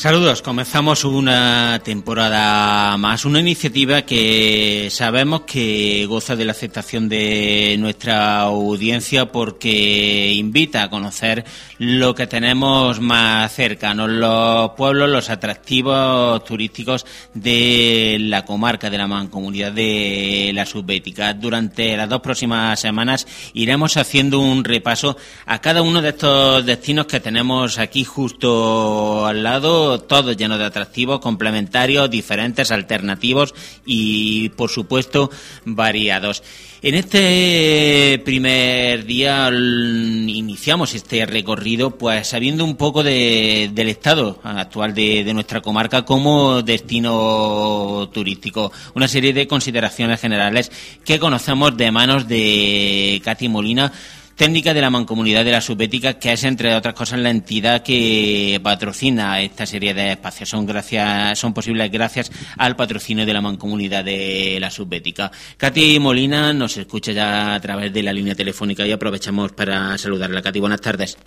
Saludos, comenzamos una temporada más, una iniciativa que sabemos que goza de la aceptación de nuestra audiencia porque invita a conocer lo que tenemos más cercanos, los pueblos, los atractivos turísticos de la comarca de la mancomunidad de la Subbética. Durante las dos próximas semanas iremos haciendo un repaso a cada uno de estos destinos que tenemos aquí justo al lado todos llenos de atractivos, complementarios, diferentes, alternativos y, por supuesto, variados. En este primer día iniciamos este recorrido, pues sabiendo un poco del estado actual de, de, nuestra comarca como destino turístico. Una serie de consideraciones generales que conocemos de manos de Katy Molina técnica de la Mancomunidad de la Subética, que es, entre otras cosas, la entidad que patrocina esta serie de espacios. Son, gracias, son posibles gracias al patrocinio de la Mancomunidad de la Subbética. Katy Molina nos escucha ya a través de la línea telefónica y aprovechamos para saludarla. Katy, buenas tardes.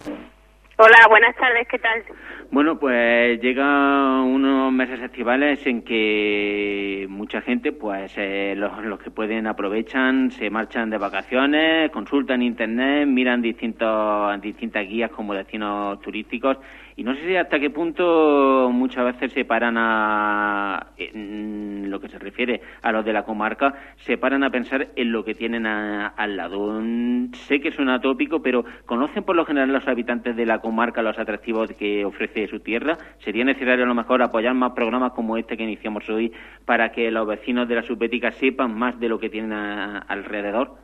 Hola, buenas tardes, ¿qué tal? Bueno, pues llega unos meses estivales en que mucha gente, pues eh, los, que pueden aprovechan, se marchan de vacaciones, consultan internet, miran distintos, distintas guías como destinos turísticos y no sé si hasta qué punto muchas veces se paran a, en lo que se refiere a los de la comarca, se paran a pensar en lo que tienen al lado. Sé que suena tópico, pero ¿conocen por lo general los habitantes de la comarca los atractivos que ofrece su tierra? ¿Sería necesario a lo mejor apoyar más programas como este que iniciamos hoy para que los vecinos de la subbética sepan más de lo que tienen alrededor?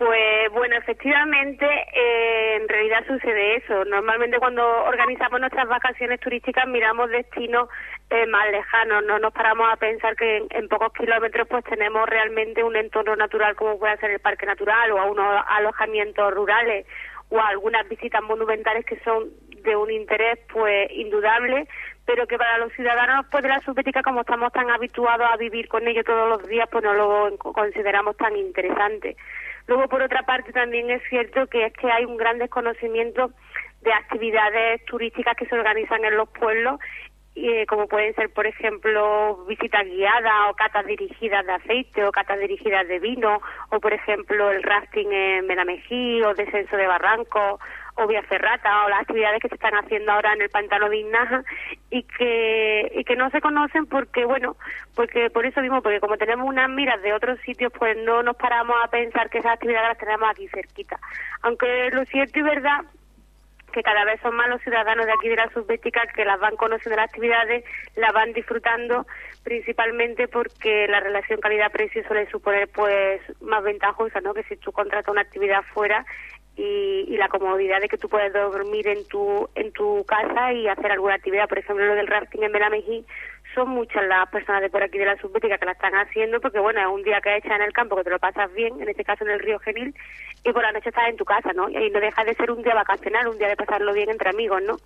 Pues bueno, efectivamente, eh, en realidad sucede eso. Normalmente cuando organizamos nuestras vacaciones turísticas miramos destinos eh, más lejanos, no nos paramos a pensar que en, pocos kilómetros pues tenemos realmente un entorno natural como puede ser el parque natural o a unos alojamientos rurales o algunas visitas monumentales que son de un interés pues indudable pero que para los ciudadanos pues de la subbética como estamos tan habituados a vivir con ello todos los días pues no lo consideramos tan interesante. Luego, por otra parte, también es cierto que es que hay un gran desconocimiento de actividades turísticas que se organizan en los pueblos, eh, como pueden ser, por ejemplo, visitas guiadas o catas dirigidas de aceite o catas dirigidas de vino, o, por ejemplo, el rafting en Menamejí o descenso de barrancos o vía ferrata o las actividades que se están haciendo ahora en el pantano de Inaja y que y que no se conocen porque bueno porque por eso mismo porque como tenemos unas miras de otros sitios pues no nos paramos a pensar que esas actividades las tenemos aquí cerquita. Aunque lo cierto y verdad que cada vez son más los ciudadanos de aquí de la subbética que las van conociendo las actividades, las van disfrutando principalmente porque la relación calidad-precio suele suponer pues más ventajosa, ¿no? Que si tú contratas una actividad fuera y, la comodidad de que tú puedes dormir en tu en tu casa y hacer alguna actividad, por ejemplo lo del rafting en Belamejí son muchas las personas de por aquí de la subbética que la están haciendo porque bueno es un día que echas en el campo que te lo pasas bien en este caso en el río Genil y por la noche estás en tu casa no y no deja de ser un día vacacional un día de pasarlo bien entre amigos no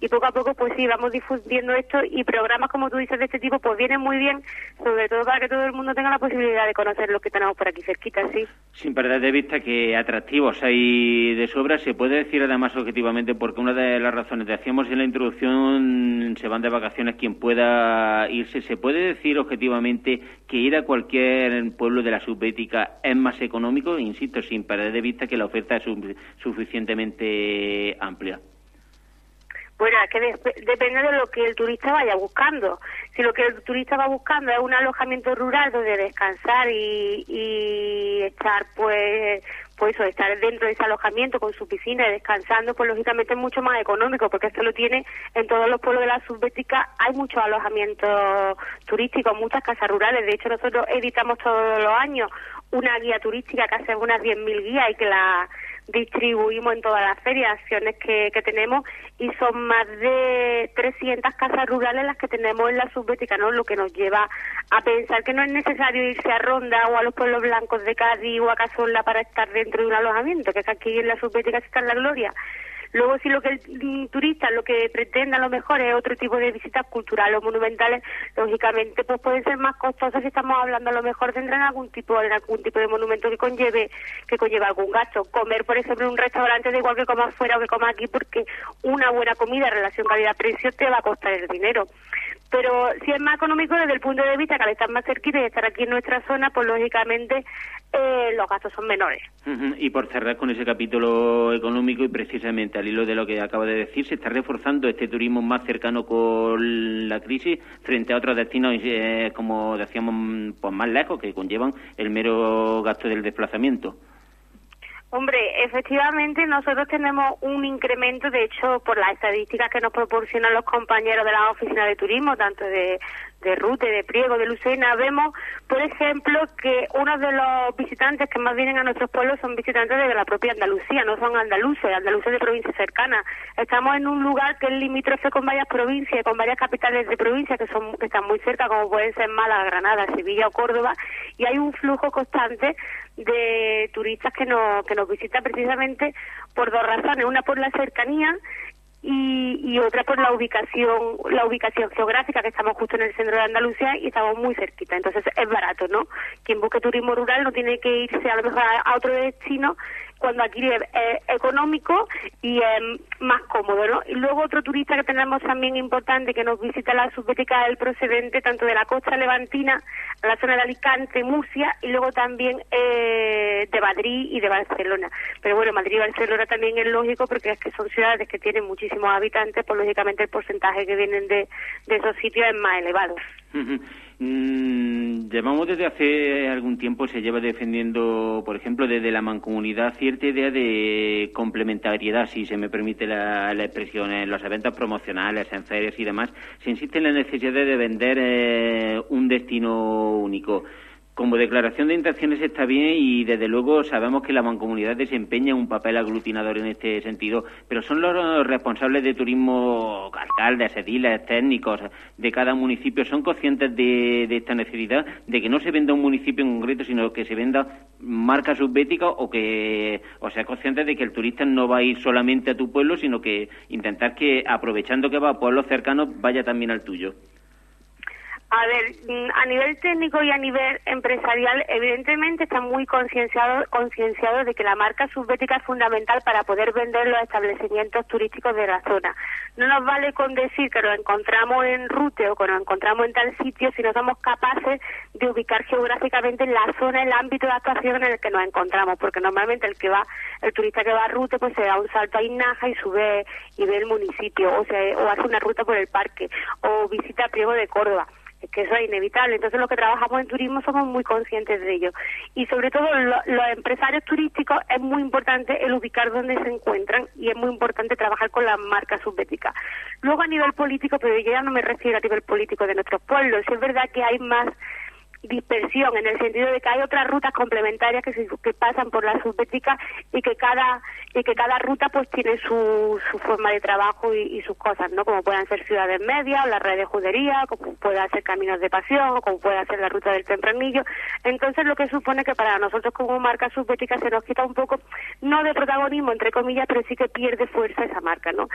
y poco a poco pues sí vamos difundiendo esto y programas como tú dices de este tipo pues vienen muy bien sobre todo para que todo el mundo tenga la posibilidad de conocer lo que tenemos por aquí cerquita sí. Sin perder de vista que atractivos hay de sobra se puede decir además objetivamente porque una de las razones que hacíamos en la introducción se van de vacaciones quien pueda irse, ¿se puede decir objetivamente que ir a cualquier pueblo de la subbética es más económico? Insisto, sin perder de vista que la oferta es suficientemente amplia. Bueno, es que depende de lo que el turista vaya buscando. Si lo que el turista va buscando es un alojamiento rural donde descansar y, y estar, pues, pues eso, estar dentro de ese alojamiento con su piscina y descansando, pues lógicamente es mucho más económico, porque esto lo tiene en todos los pueblos de la subbética, hay muchos alojamientos turísticos, muchas casas rurales, de hecho nosotros editamos todos los años una guía turística que hace unas 10.000 guías y que la distribuimos en todas las ferias, acciones que, que tenemos y son más de 300 casas rurales las que tenemos en la subbética, ¿no? Lo que nos lleva a pensar que no es necesario irse a Ronda o a los pueblos blancos de Cádiz o a Cazorla para estar dentro de un alojamiento, que es aquí en la subbética está en la gloria. Luego, si lo que el mm, turista lo que pretende a lo mejor es otro tipo de visitas culturales o monumentales, lógicamente pues pueden ser más costosas si estamos hablando a lo mejor tendrán algún tipo de algún tipo de monumento que conlleve que conlleve algún gasto. Comer, por ejemplo, en un restaurante da igual que comas fuera o que comas aquí porque una buena comida en relación calidad-precio te va a costar el dinero pero si es más económico desde el punto de vista que al estar más cerquita y estar aquí en nuestra zona, pues lógicamente eh, los gastos son menores. Y por cerrar con ese capítulo económico y precisamente al hilo de lo que acaba de decir, se está reforzando este turismo más cercano con la crisis frente a otros destinos, eh, como decíamos, pues más lejos, que conllevan el mero gasto del desplazamiento. Hombre, efectivamente nosotros tenemos un incremento, de hecho, por las estadísticas que nos proporcionan los compañeros de la oficina de turismo, tanto de de Rute, de Priego, de Lucena, vemos, por ejemplo, que uno de los visitantes que más vienen a nuestros pueblos son visitantes de la propia Andalucía, no son andaluces, andaluces de provincias cercanas. Estamos en un lugar que es limítrofe con varias provincias, con varias capitales de provincias que son que están muy cerca, como pueden ser Málaga, Granada, Sevilla o Córdoba, y hay un flujo constante de turistas que nos, que nos visitan precisamente por dos razones. Una por la cercanía y, y otra por la ubicación la ubicación geográfica que estamos justo en el centro de Andalucía y estamos muy cerquita. Entonces es barato no quien busque turismo rural no tiene que irse a lo mejor a, otro destino cuando aquí es, económico y es más cómodo, ¿no? Y luego otro turista que tenemos también importante que nos visita la subbética del procedente tanto de la costa levantina, a la zona de Alicante, Murcia y luego también eh, de Madrid y de Barcelona. Pero bueno, Madrid y Barcelona también es lógico porque es que son ciudades que tienen muchísimos habitantes, pues lógicamente el porcentaje que vienen de, de esos sitios es más elevado. Mm, llevamos desde hace algún tiempo, se lleva defendiendo, por ejemplo, desde la mancomunidad, cierta idea de complementariedad, si se me permite la, expresión, en los eventos promocionales, en ferias y demás, se insiste en la necesidad de vender eh, un destino único como declaración de intenciones está bien y desde luego sabemos que la mancomunidad desempeña un papel aglutinador en este sentido, pero son los responsables de turismo, alcaldes, ediles, técnicos de cada municipio, son conscientes de, esta necesidad de que no se venda un municipio en concreto, sino que se venda marca subbética o que, o sea, conscientes de que el turista no va a ir solamente a tu pueblo, sino que intentar que aprovechando que va a pueblos cercanos vaya también al tuyo. A ver, mm, a nivel técnico y a nivel empresarial, evidentemente están muy concienciados concienciados de que la marca subbética es fundamental para poder vender los establecimientos turísticos de la zona. No nos vale con decir que lo encontramos en Rute o que lo encontramos en tal sitio si no somos capaces de ubicar geográficamente en la zona, el ámbito de actuación en el que nos encontramos, porque normalmente el que va, el turista que va a Rute, pues se da un salto a Inaja y sube y ve el municipio, o, se, o hace una ruta por el parque, o visita Priego de Córdoba que eso es inevitable. Entonces, los que trabajamos en turismo somos muy conscientes de ello. Y sobre todo, los empresarios turísticos es muy importante el ubicar dónde se encuentran y es muy importante trabajar con las marcas subbéticas. Luego, a nivel político, pero yo ya no me refiero a nivel político de nuestros pueblos, es verdad que hay más dispersión en el sentido de que hay otras rutas complementarias que, que pasan por la subbética y que cada y que cada ruta pues tiene su, su forma de trabajo y, sus cosas no como puedan ser ciudades medias o la red de judería como puede ser caminos de pasión o como puede ser la ruta del tempranillo. Entonces lo que supone que para nosotros como marca subbética se nos quita un poco no de protagonismo entre comillas pero sí que pierde fuerza esa marca no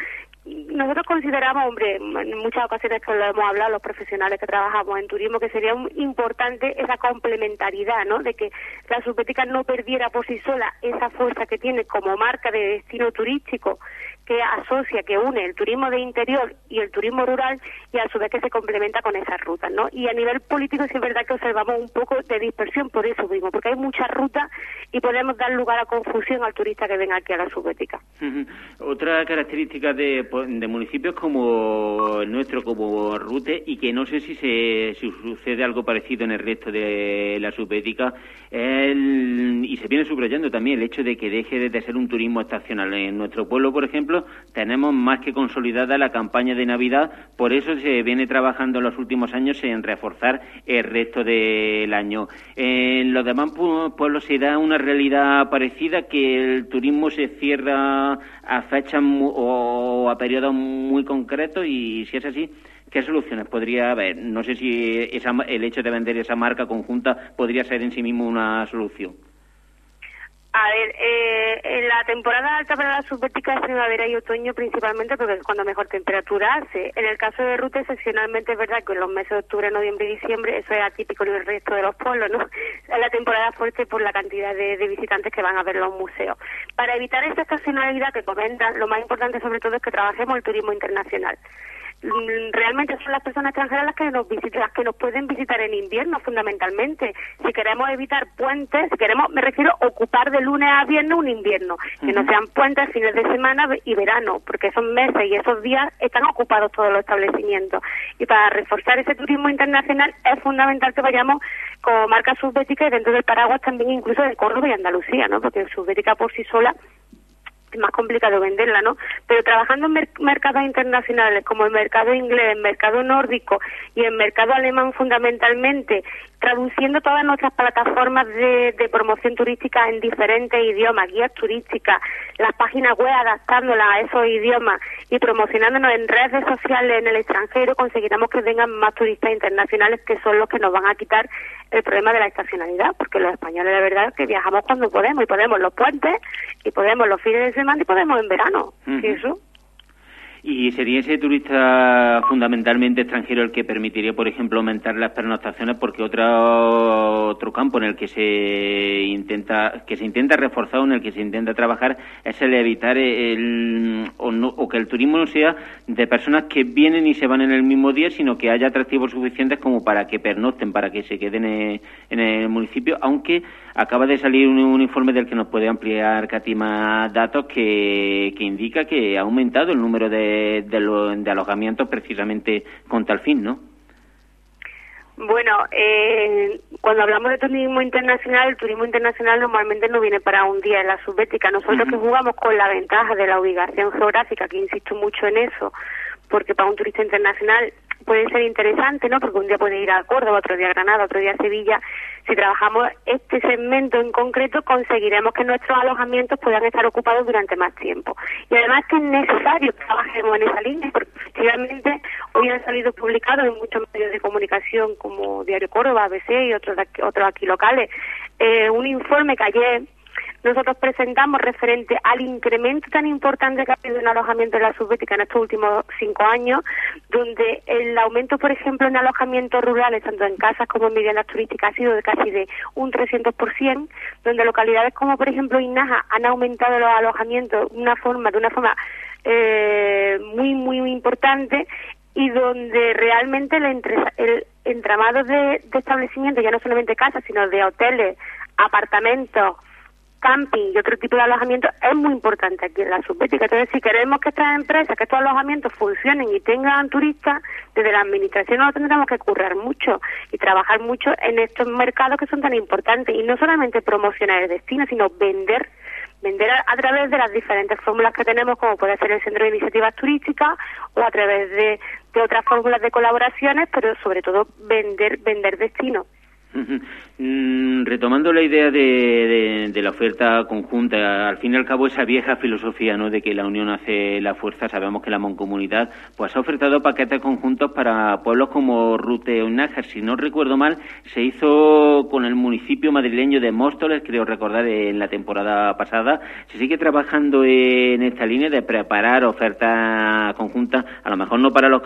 nosotros consideramos hombre en muchas ocasiones que lo hemos hablado los profesionales que trabajamos en turismo que sería importante esa complementariedad, ¿no? De que la subbética no perdiera por sí sola esa fuerza que tiene como marca de destino turístico que asocia, que une el turismo de interior y el turismo rural y a su vez que se complementa con esas rutas, ¿no? Y a nivel político sí es verdad que observamos un poco de dispersión por eso mismo, porque hay muchas rutas y podemos dar lugar a confusión al turista que venga aquí a la subbética. Otra característica de, municipios como el nuestro, como Rute, y que no sé si, se, sucede algo parecido en el resto de la subbética, y se viene subrayando también el hecho de que deje de ser un turismo estacional. En nuestro pueblo, por ejemplo, tenemos más que consolidada la campaña de Navidad, por eso se viene trabajando en los últimos años en reforzar el resto del año. En los demás pueblos se da una realidad parecida, que el turismo se cierra a fechas o a periodos muy concretos y si es así, ¿Qué soluciones podría haber? No sé si el hecho de vender esa marca conjunta podría ser en sí mismo una solución. A ver, eh, en la temporada alta para la subbética es primavera y otoño principalmente porque es cuando mejor temperatura hace. En el caso de Ruta, excepcionalmente es verdad que en los meses de octubre, noviembre y diciembre eso es atípico en el resto de los polos, ¿no? Es la temporada fuerte por la cantidad de, de visitantes que van a ver los museos. Para evitar esta estacionalidad que comentan, lo más importante sobre todo es que trabajemos el turismo internacional. Mm, realmente son las personas extranjeras las que nos visitan, las que nos pueden visitar en invierno fundamentalmente. Si queremos evitar puentes, si queremos, me refiero ocupar de lunes a viernes un invierno, que no sean puentes fines de semana y verano, porque esos meses y esos días están ocupados todos los establecimientos. Y para reforzar ese turismo internacional es fundamental que vayamos como marca subbética y dentro del paraguas también incluso de Córdoba y Andalucía, ¿no? Porque subbética por sí sola más complicado venderla, ¿no? Pero trabajando en mercados internacionales como el mercado inglés, el mercado nórdico y el mercado alemán fundamentalmente, traduciendo todas nuestras plataformas de, promoción turística en diferentes idiomas, guías turísticas, las páginas web adaptándolas a esos idiomas y promocionándonos en redes sociales en el extranjero, conseguiremos que vengan más turistas internacionales que son los que nos van a quitar el problema de la estacionalidad, porque los españoles de verdad que viajamos cuando podemos y podemos los puentes y podemos los fines de semana y podemos en verano. eso? ¿Y sería ese turista fundamentalmente extranjero el que permitiría, por ejemplo, aumentar las pernoctaciones? Porque otro, otro campo en el que se intenta que se intenta reforzar, en el que se intenta trabajar, es el evitar el, o, o que el turismo no sea de personas que vienen y se van en el mismo día, sino que haya atractivos suficientes como para que pernocten, para que se queden en, el municipio, aunque acaba de salir un, informe del que nos puede ampliar Katima datos que indica que ha aumentado el número de de, alojamientos precisamente con tal fin, ¿no? Bueno, eh, cuando hablamos de turismo internacional, el turismo internacional normalmente no viene para un día en la subbética. Nosotros que jugamos con la ventaja de la ubicación geográfica, que insisto mucho en eso, porque para un turista internacional puede ser interesante, ¿no? Porque un día puede ir a Córdoba, otro día a Granada, otro día a Sevilla. Si trabajamos este segmento en concreto, conseguiremos que nuestros alojamientos puedan estar ocupados durante más tiempo. Y además que es necesario que trabajemos en esa línea, porque efectivamente hoy han salido publicados en muchos medios de comunicación como Diario Córdoba, ABC y otros, otros aquí locales, eh, un informe que ayer nosotros presentamos referente al incremento tan importante que ha habido en alojamiento de la subbética en estos últimos cinco años, donde el aumento, por ejemplo, en alojamientos rurales, tanto en casas como en viviendas turísticas, ha sido de casi de un 300%, donde localidades como, por ejemplo, Inaja han aumentado los alojamientos una forma, de una forma eh, muy, muy, muy importante y donde realmente el, el entramado de establecimientos, ya no solamente casas, sino de hoteles, apartamentos, camping y otro tipo de alojamiento es muy importante aquí en la subbética. Entonces, si queremos que estas empresas, que estos alojamientos funcionen y tengan turistas, desde la administración no tendremos que currar mucho y trabajar mucho en estos mercados que son tan importantes. Y no solamente promocionar el destino, sino vender vender a, través de las diferentes fórmulas que tenemos, como puede ser el Centro de Iniciativas Turísticas o a través de otras fórmulas de colaboraciones, pero sobre todo vender vender destino. Mm, retomando la idea de, la oferta conjunta, al fin y al cabo esa vieja filosofía ¿no? de que la unión hace la fuerza, sabemos que la Moncomunidad pues, ha ofertado paquetes conjuntos para pueblos como Rute o Nájar. Si no recuerdo mal, se hizo con el municipio madrileño de Móstoles, creo recordar, en la temporada pasada. Se sigue trabajando en esta línea de preparar ofertas conjuntas, a lo mejor no para, los,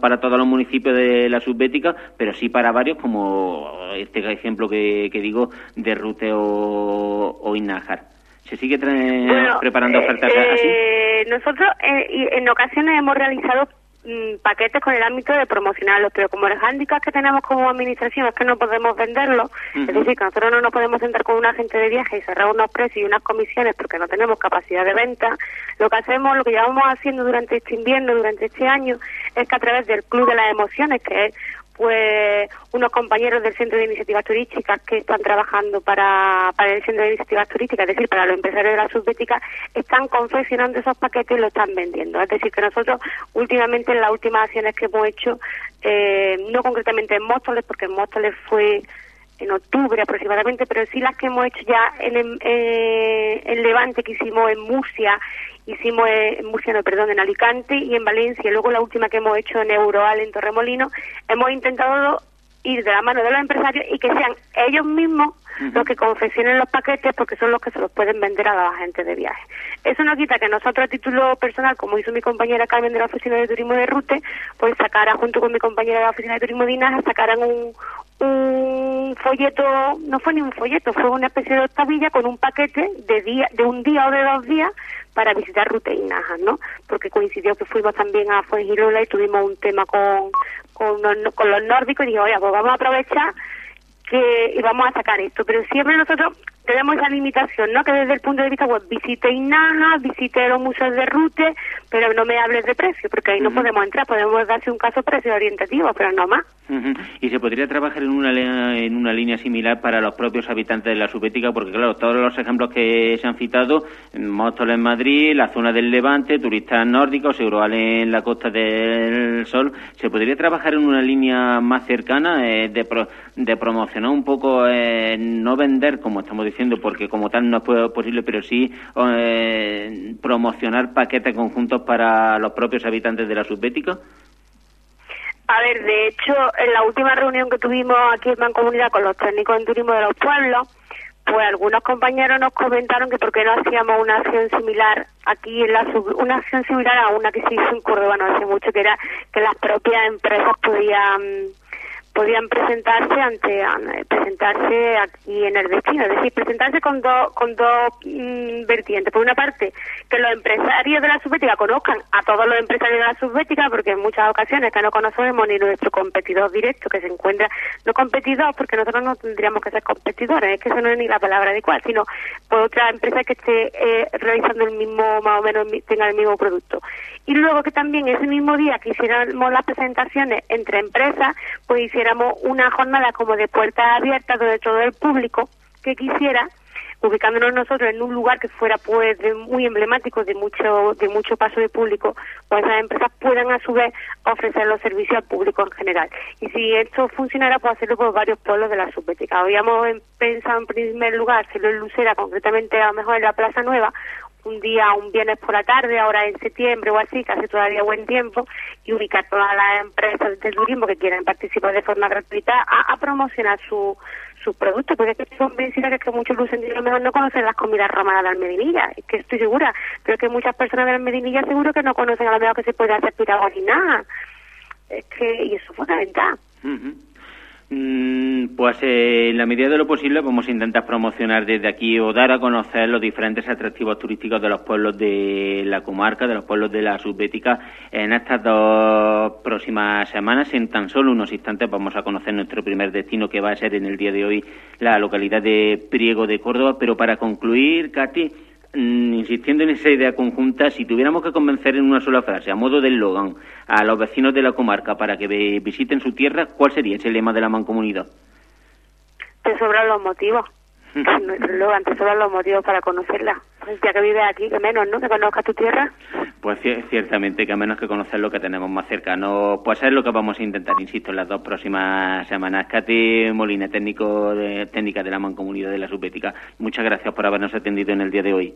para todos los municipios de la subbética, pero sí para varios como este ejemplo que, digo de Rute o, o Inajar. ¿Se sigue preparando ofertas eh, así? Nosotros eh, en ocasiones hemos realizado mm, paquetes con el ámbito de promocionarlos, pero como el hándicap que tenemos como administración es que no podemos venderlos, es decir, que nosotros no nos podemos sentar con un agente de viaje y cerrar unos precios y unas comisiones porque no tenemos capacidad de venta, lo que hacemos, lo que llevamos haciendo durante este invierno, durante este año, es que a través del Club de las Emociones, que es pues unos compañeros del Centro de Iniciativas Turísticas que están trabajando para, para el Centro de Iniciativas Turísticas, es decir, para los empresarios de la subbética, están confeccionando esos paquetes y lo están vendiendo. Es decir, que nosotros últimamente en las últimas acciones que hemos hecho, eh, no concretamente en Móstoles, porque en Móstoles fue en octubre aproximadamente, pero sí las que hemos hecho ya en, eh, en Levante, que hicimos en Murcia hicimos en Murcia, no, perdón, en Alicante y en Valencia. Luego la última que hemos hecho en Euroal, en Torremolino, hemos intentado ir de la mano de los empresarios y que sean ellos mismos los que confeccionen los paquetes porque son los que se los pueden vender a la gente de viaje. Eso no quita que nosotros a título personal, como hizo mi compañera Carmen de la Oficina de Turismo de Rute, pues sacara junto con mi compañera de la Oficina de Turismo de Inaja, sacaran un, un folleto, no fue ni un folleto, fue una especie de octavilla con un paquete de día, de un día o de dos días para visitar Rute y ¿no? Porque coincidió que fuimos también a Fuengirola y tuvimos un tema con, con, con los nórdicos y dije, oye, pues vamos a aprovechar que y vamos a sacar esto. Pero siempre nosotros tenemos esa limitación, ¿no? Que desde el punto de vista web visite Inaja, visite los museos de Rute, pero no me hables de precio, porque ahí no podemos entrar, podemos darse un caso precio orientativo, pero no más. Y se podría trabajar en una, en una línea similar para los propios habitantes de la subética, porque claro, todos los ejemplos que se han citado, Móstoles en Madrid, la zona del Levante, turistas nórdicos, Euroal en la Costa del Sol, ¿se podría trabajar en una línea más cercana eh, de, de promocionar un poco, eh, no vender, como estamos diciendo, porque como tal no es posible, pero sí eh, promocionar paquetes conjuntos para los propios habitantes de la subbética? A ver, de hecho, en la última reunión que tuvimos aquí en Mancomunidad con los técnicos en turismo de los pueblos, pues algunos compañeros nos comentaron que por qué no hacíamos una acción similar aquí en la una acción similar a una que se hizo en Córdoba no hace mucho, que era que las propias empresas podían podían presentarse ante presentarse aquí en el destino, es decir, presentarse con dos con dos mm, vertientes. Por una parte, que los empresarios de la subbética conozcan a todos los empresarios de la subbética, porque en muchas ocasiones que no conocemos ni nuestro competidor directo que se encuentra, no competidor, porque nosotros no tendríamos que ser competidores, es que eso no es ni la palabra adecuada, sino por otra empresa que esté eh, realizando el mismo, más o menos, tenga el mismo producto. Y luego que también ese mismo día que hiciéramos las presentaciones entre empresas, pues hiciéramos una jornada como de puertas abiertas donde todo el público que quisiera ubicándonos nosotros en un lugar que fuera pues muy emblemático de mucho de mucho paso de público pues esas empresas puedan a su vez ofrecer los servicios al público en general. Y si esto funcionara pues hacerlo por varios pueblos de la subbética. Habíamos pensado en primer lugar hacerlo en Lucera concretamente a lo mejor en la Plaza Nueva un día, un viernes por la tarde, ahora en septiembre o así, que hace todavía buen tiempo, y ubicar todas las empresas de turismo que quieran participar de forma gratuita a, promocionar su, sus productos, porque es que estoy convencida que, que muchos lo mejor no conocen las comidas romanas de Almedinilla, es que estoy segura, pero que muchas personas de Almedinilla seguro que no conocen a lo mejor que se puede hacer piragua ni nada. Es que, y eso es fundamental. Pues eh, en la medida de lo posible vamos a intentar promocionar desde aquí o dar a conocer los diferentes atractivos turísticos de los pueblos de la comarca, de los pueblos de la subbética. En estas dos próximas semanas, en tan solo unos instantes, vamos a conocer nuestro primer destino que va a ser en el día de hoy la localidad de Priego de Córdoba. Pero para concluir, Katy, Mm, insistiendo en esa idea conjunta, si tuviéramos que convencer en una sola frase, a modo de eslogan, a los vecinos de la comarca para que visiten su tierra, ¿cuál sería ese lema de la mancomunidad? Te sobran los motivos. Eslogan, te sobran los motivos para conocerla. Ya que vives aquí, que menos, ¿no? Que conozcas tu tierra. Pues ciertamente, que a menos que conocer lo que tenemos más cercano. Pues es lo que vamos a intentar, insisto, en las dos próximas semanas. Katy Molina, técnico de, técnica de la Mancomunidad de la Subética, muchas gracias por habernos atendido en el día de hoy.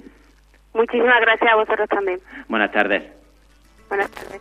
Muchísimas gracias a vosotros también. Buenas tardes. Buenas tardes.